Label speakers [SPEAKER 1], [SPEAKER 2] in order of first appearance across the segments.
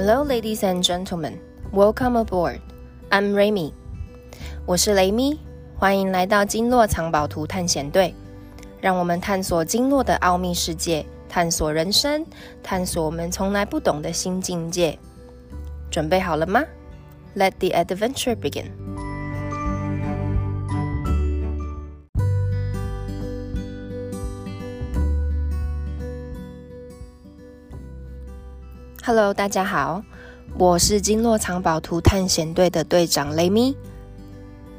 [SPEAKER 1] Hello, ladies and gentlemen. Welcome aboard. I'm Remy. 我是雷米，欢迎来到经络藏宝图探险队。让我们探索经络的奥秘世界，探索人生，探索我们从来不懂的新境界。准备好了吗？Let the adventure begin. Hello，大家好，我是经络藏宝图探险队的队长雷咪。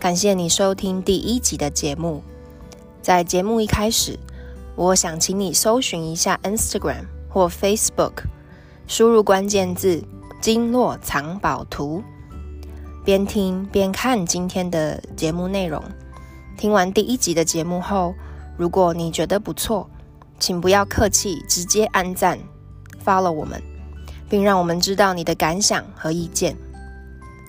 [SPEAKER 1] 感谢你收听第一集的节目。在节目一开始，我想请你搜寻一下 Instagram 或 Facebook，输入关键字“经络藏宝图”，边听边看今天的节目内容。听完第一集的节目后，如果你觉得不错，请不要客气，直接按赞，follow 我们。并让我们知道你的感想和意见，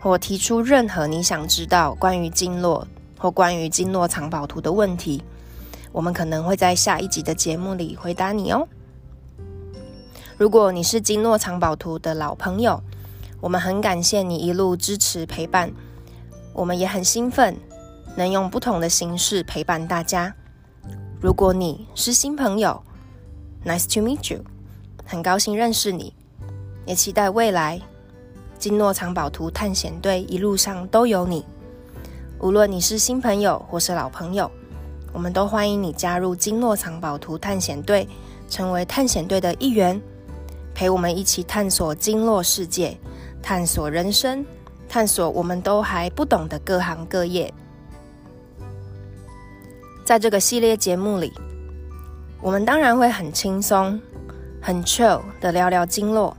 [SPEAKER 1] 或提出任何你想知道关于经络或关于经络藏宝图的问题，我们可能会在下一集的节目里回答你哦。如果你是经络藏宝图的老朋友，我们很感谢你一路支持陪伴，我们也很兴奋能用不同的形式陪伴大家。如果你是新朋友，Nice to meet you，很高兴认识你。也期待未来金诺藏宝图探险队一路上都有你。无论你是新朋友或是老朋友，我们都欢迎你加入金诺藏宝图探险队，成为探险队的一员，陪我们一起探索经络世界，探索人生，探索我们都还不懂的各行各业。在这个系列节目里，我们当然会很轻松、很 chill 的聊聊经络。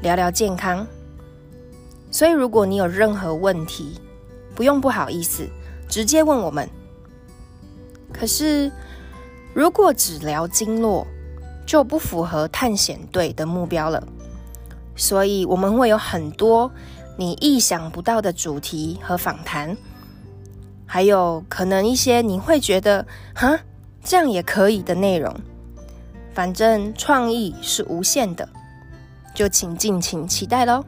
[SPEAKER 1] 聊聊健康，所以如果你有任何问题，不用不好意思，直接问我们。可是如果只聊经络，就不符合探险队的目标了。所以我们会有很多你意想不到的主题和访谈，还有可能一些你会觉得“哈，这样也可以”的内容。反正创意是无限的。就请敬请期待喽！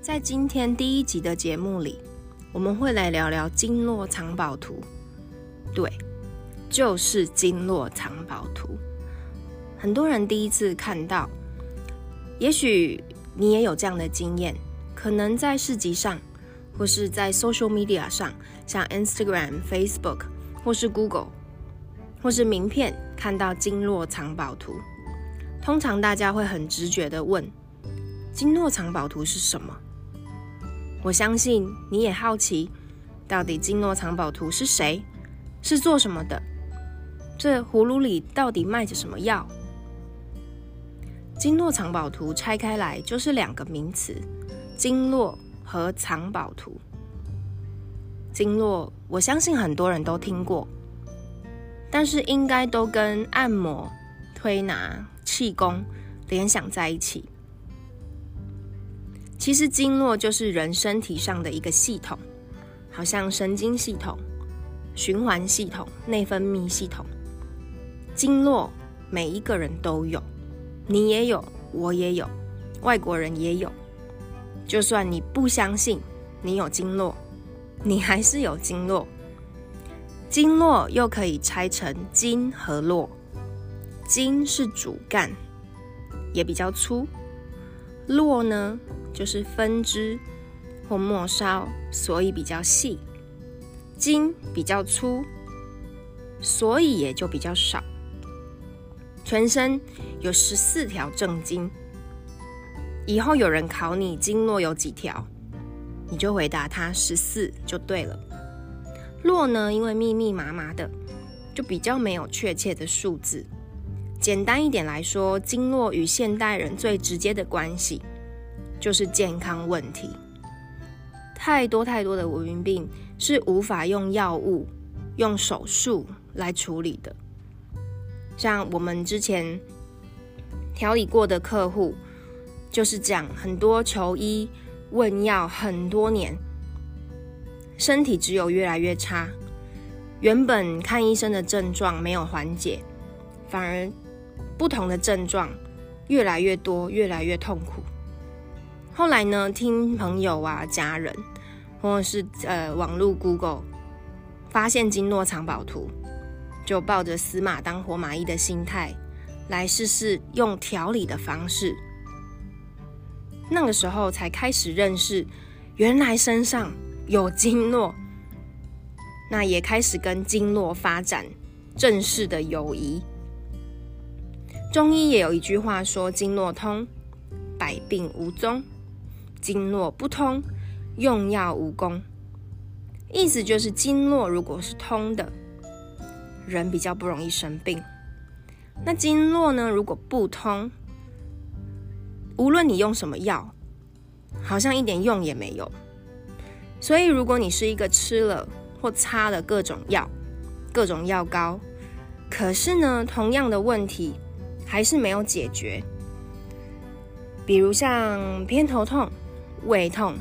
[SPEAKER 1] 在今天第一集的节目里，我们会来聊聊经络藏宝图。对，就是经络藏宝图。很多人第一次看到，也许你也有这样的经验。可能在市集上，或是在 social media 上，像 Instagram、Facebook，或是 Google，或是名片看到经络藏宝图，通常大家会很直觉的问：经络藏宝图是什么？我相信你也好奇，到底经络藏宝图是谁？是做什么的？这葫芦里到底卖着什么药？经络藏宝图拆开来就是两个名词。经络和藏宝图。经络，我相信很多人都听过，但是应该都跟按摩、推拿、气功联想在一起。其实经络就是人身体上的一个系统，好像神经系统、循环系统、内分泌系统。经络每一个人都有，你也有，我也有，外国人也有。就算你不相信你有经络，你还是有经络。经络又可以拆成经和络，经是主干，也比较粗；络呢，就是分支或末梢，所以比较细。经比较粗，所以也就比较少。全身有十四条正经。以后有人考你经络有几条，你就回答他十四就对了。络呢，因为密密麻麻的，就比较没有确切的数字。简单一点来说，经络与现代人最直接的关系就是健康问题。太多太多的文明病是无法用药物、用手术来处理的。像我们之前调理过的客户。就是讲很多求医问药很多年，身体只有越来越差。原本看医生的症状没有缓解，反而不同的症状越来越多，越来越痛苦。后来呢，听朋友啊、家人，或者是呃网络 Google 发现经络藏宝图，就抱着死马当活马医的心态来试试用调理的方式。那个时候才开始认识，原来身上有经络，那也开始跟经络发展正式的友谊。中医也有一句话说：“经络通，百病无踪；经络不通，用药无功。”意思就是经络如果是通的，人比较不容易生病。那经络呢，如果不通，无论你用什么药，好像一点用也没有。所以，如果你是一个吃了或擦了各种药、各种药膏，可是呢，同样的问题还是没有解决。比如像偏头痛、胃痛、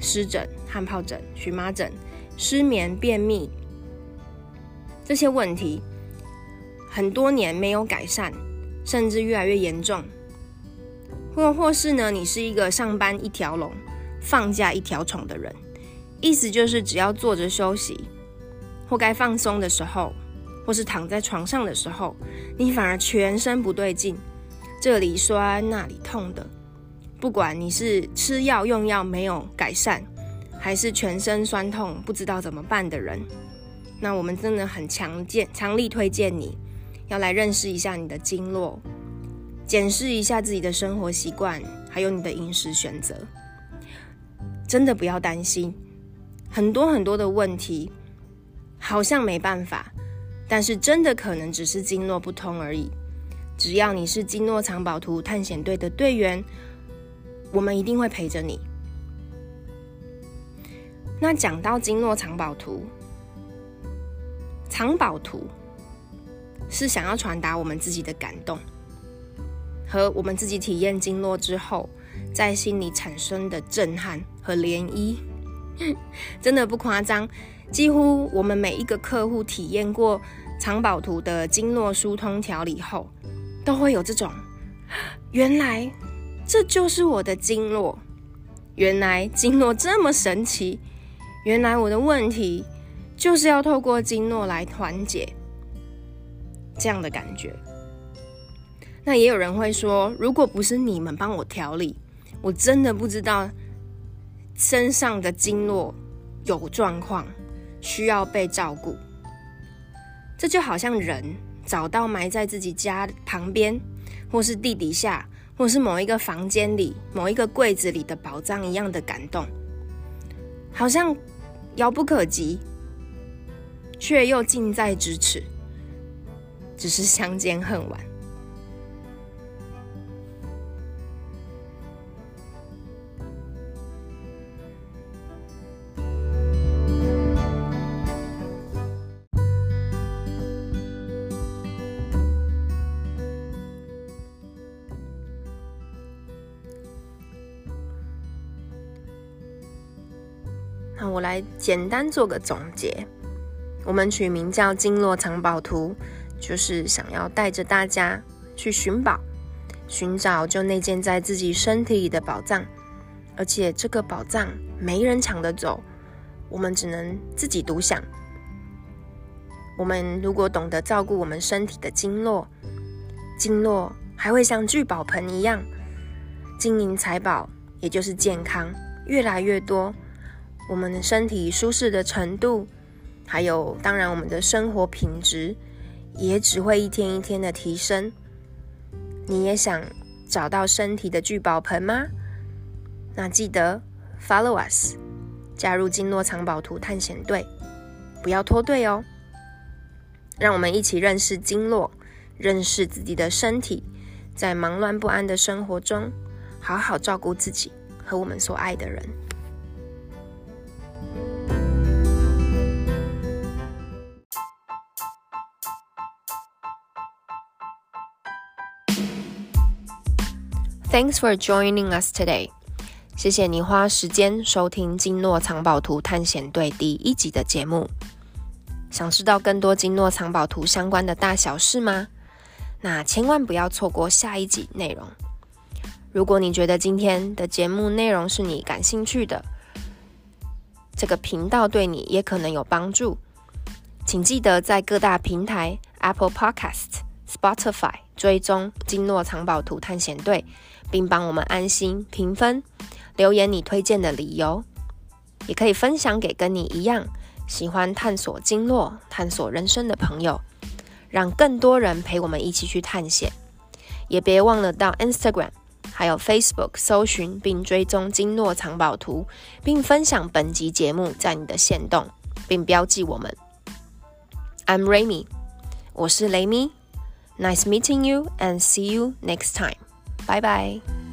[SPEAKER 1] 湿疹、汗疱疹、荨麻疹、失眠、便秘这些问题，很多年没有改善，甚至越来越严重。或或是呢，你是一个上班一条龙、放假一条虫的人，意思就是只要坐着休息，或该放松的时候，或是躺在床上的时候，你反而全身不对劲，这里酸那里痛的。不管你是吃药用药没有改善，还是全身酸痛不知道怎么办的人，那我们真的很强健、强力推荐你要来认识一下你的经络。检视一下自己的生活习惯，还有你的饮食选择。真的不要担心，很多很多的问题好像没办法，但是真的可能只是经络不通而已。只要你是经络藏宝图探险队的队员，我们一定会陪着你。那讲到经络藏宝图，藏宝图是想要传达我们自己的感动。和我们自己体验经络之后，在心里产生的震撼和涟漪，真的不夸张。几乎我们每一个客户体验过藏宝图的经络疏通调理后，都会有这种：原来这就是我的经络，原来经络这么神奇，原来我的问题就是要透过经络来缓解，这样的感觉。那也有人会说，如果不是你们帮我调理，我真的不知道身上的经络有状况，需要被照顾。这就好像人找到埋在自己家旁边，或是地底下，或是某一个房间里、某一个柜子里的宝藏一样的感动，好像遥不可及，却又近在咫尺，只是相见恨晚。我来简单做个总结。我们取名叫《经络藏宝图》，就是想要带着大家去寻宝，寻找就内建在自己身体里的宝藏。而且这个宝藏没人抢得走，我们只能自己独享。我们如果懂得照顾我们身体的经络，经络还会像聚宝盆一样，金银财宝，也就是健康越来越多。我们的身体舒适的程度，还有当然我们的生活品质，也只会一天一天的提升。你也想找到身体的聚宝盆吗？那记得 follow us，加入经络藏宝图探险队，不要脱队哦。让我们一起认识经络，认识自己的身体，在忙乱不安的生活中，好好照顾自己和我们所爱的人。Thanks for joining us today. 谢谢你花时间收听金诺藏宝图探险队第一集的节目。想知道更多金诺藏宝图相关的大小事吗？那千万不要错过下一集内容。如果你觉得今天的节目内容是你感兴趣的，这个频道对你也可能有帮助，请记得在各大平台 Apple Podcast、Spotify 追踪金诺藏宝图探险队，并帮我们安心评分。留言你推荐的理由，也可以分享给跟你一样喜欢探索经络、探索人生的朋友，让更多人陪我们一起去探险。也别忘了到 Instagram 还有 Facebook 搜寻并追踪经络藏宝图，并分享本集节目在你的线动，并标记我们。I'm Remy，我是雷咪。Nice meeting you and see you next time. 拜拜。